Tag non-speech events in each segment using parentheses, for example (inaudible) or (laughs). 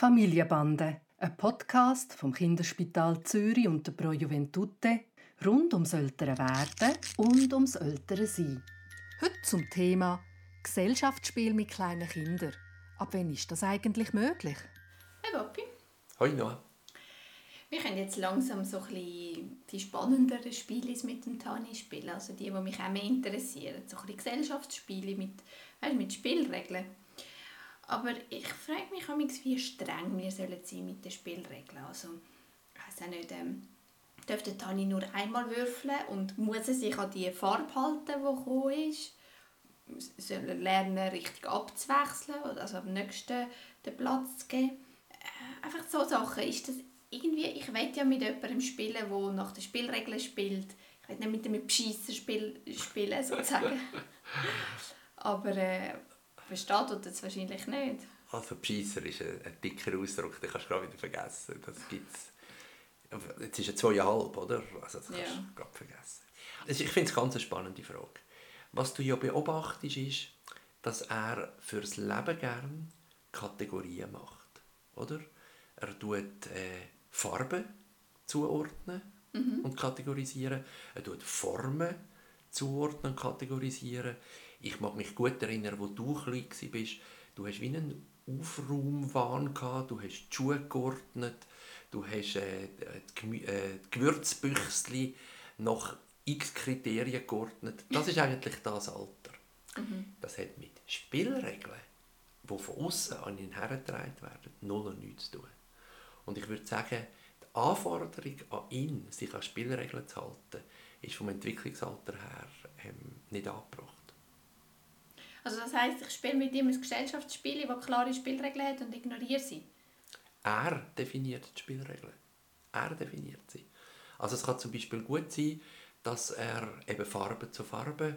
Familienbande, ein Podcast vom Kinderspital Zürich und der Pro Juventute rund ums ältere Werden und ums ältere Sein. Heute zum Thema Gesellschaftsspiel mit kleinen Kindern. Ab wann ist das eigentlich möglich? Hey Papi. Hoi Noah. Wir können jetzt langsam so ein bisschen die spannenderen Spiele mit dem Tani spielen, also die, die mich auch mehr interessieren. So ein bisschen Gesellschaftsspiele mit, weißt, mit Spielregeln. Aber ich frage mich manchmal, wie streng wir sollen sein mit den Spielregeln. Also, ich weiß auch nicht, ähm, dürfte Tani nur einmal würfeln und muss er sich an die Farbe halten, die gekommen ist? Soll er lernen, richtig abzuwechseln oder also am nächsten den Platz zu geben? Äh, einfach so Sachen. Ist das irgendwie, ich will ja mit jemandem spielen, der nach den Spielregeln spielt. Ich will nicht mit einem Beschisser spiel, spielen, sozusagen. (laughs) Aber äh, versteht er das wahrscheinlich nicht. Also Beschisser ist ein, ein dicker Ausdruck, den kannst du gerade wieder vergessen. Das gibt's. Jetzt ist er zweieinhalb, oder? Also das kannst Ja. du gerade vergessen. Also ich finde es ganz eine spannende Frage. Was du ja beobachtest, ist, dass er fürs Leben gern Kategorien macht, oder? Er tut äh, Farben zuordnen und kategorisieren. Er tut Formen zuordnen und kategorisieren. Ich mag mich gut erinnern, wo du klein warst. Du hast wie einen Aufraumwahn gehabt, du hast die Schuhe geordnet, du hast äh, die, äh, die Gewürzbüchsli nach x Kriterien geordnet. Das ist eigentlich das Alter. Das hat mit Spielregeln, die von außen an ihn hergetragen werden, null und nichts zu tun. Und ich würde sagen, die Anforderung an ihn, sich an Spielregeln zu halten, ist vom Entwicklungsalter her ähm, nicht angebracht. Also das heisst, ich spiele mit ihm ein Gesellschaftsspiel, das klare Spielregeln hat und ignoriere sie. Er definiert die Spielregeln. Er definiert sie. Also es kann zum Beispiel gut sein, dass er eben Farbe zu Farbe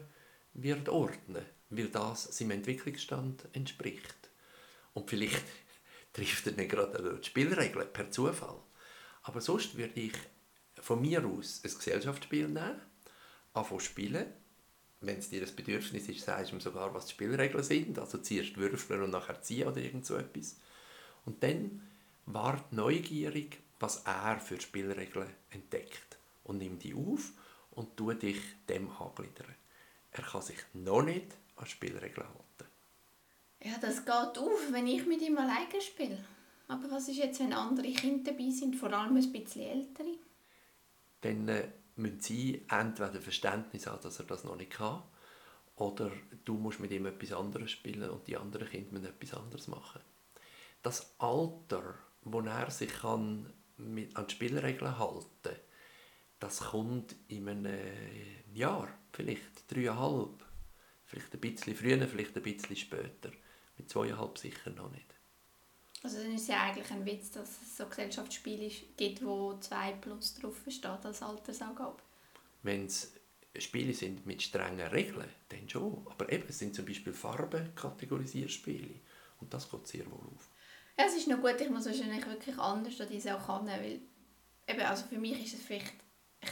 wird ordnen, weil das seinem Entwicklungsstand entspricht. Und vielleicht (laughs) trifft er nicht gerade die Spielregeln per Zufall. Aber sonst würde ich von mir aus ein Gesellschaftsspiel nehmen, anfangen spielen. Wenn es dir ein Bedürfnis ist, sagst du ihm sogar, was die Spielregeln sind. Also ziehst Würfel und nachher ziehen oder irgend so etwas. Und dann wart neugierig, was er für Spielregeln entdeckt. Und nimm die auf und tu dich dem angliedern. Er kann sich noch nicht an Spielregeln halten. Ja, das geht auf, wenn ich mit ihm alleine spiele. Aber was ist jetzt, wenn andere Kinder dabei sind, vor allem ein bisschen ältere? Dann äh, müssen sie entweder Verständnis haben, dass er das noch nicht kann, oder du musst mit ihm etwas anderes spielen und die anderen Kinder müssen etwas anderes machen. Das Alter, wo er sich kann mit, an die Spielregeln halten kann, das kommt in einem äh, Jahr, vielleicht dreieinhalb, vielleicht ein bisschen früher, vielleicht ein bisschen später. Mit zweieinhalb sicher noch nicht. Also dann ist es ja eigentlich ein Witz, dass es so Gesellschaftsspiele gibt, wo 2 plus drauf steht als Altersangabe. Wenn es Spiele sind mit strengen Regeln, dann schon. Aber eben, es sind zum Beispiel Farben-Kategorisierspiele. Und das geht sehr wohl auf. Ja, es ist noch gut, ich muss wahrscheinlich wirklich anders an diese auch können, weil eben, also für mich ist es vielleicht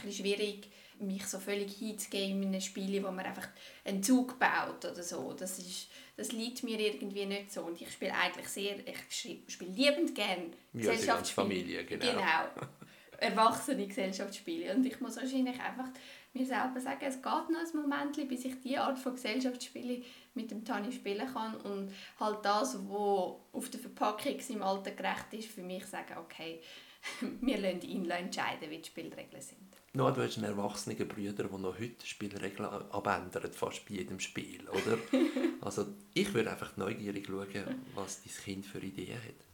bisschen schwierig, mich so völlig hinzugeben in einem Spiel, wo man einfach einen Zug baut oder so. Das, ist, das liegt mir irgendwie nicht so. Und ich spiele eigentlich sehr, ich spiele liebend gerne Ja, die ganze Familie, genau. Genau. (laughs) Erwachsene Gesellschaftsspiele. Und ich muss wahrscheinlich einfach mir selber sagen, es geht noch ein Moment, bis ich diese Art von Gesellschaftsspiele mit dem Tani spielen kann und halt das, was auf der Verpackung seinem Alter gerecht ist, für mich sagen, okay, (laughs) wir lassen ihn entscheiden, wie die Spielregeln sind. No, du hast einen erwachsenen Bruder, der noch heute Spielregeln abändert, fast bei jedem Spiel, oder? (laughs) also ich würde einfach neugierig schauen, was dein Kind für Ideen hat.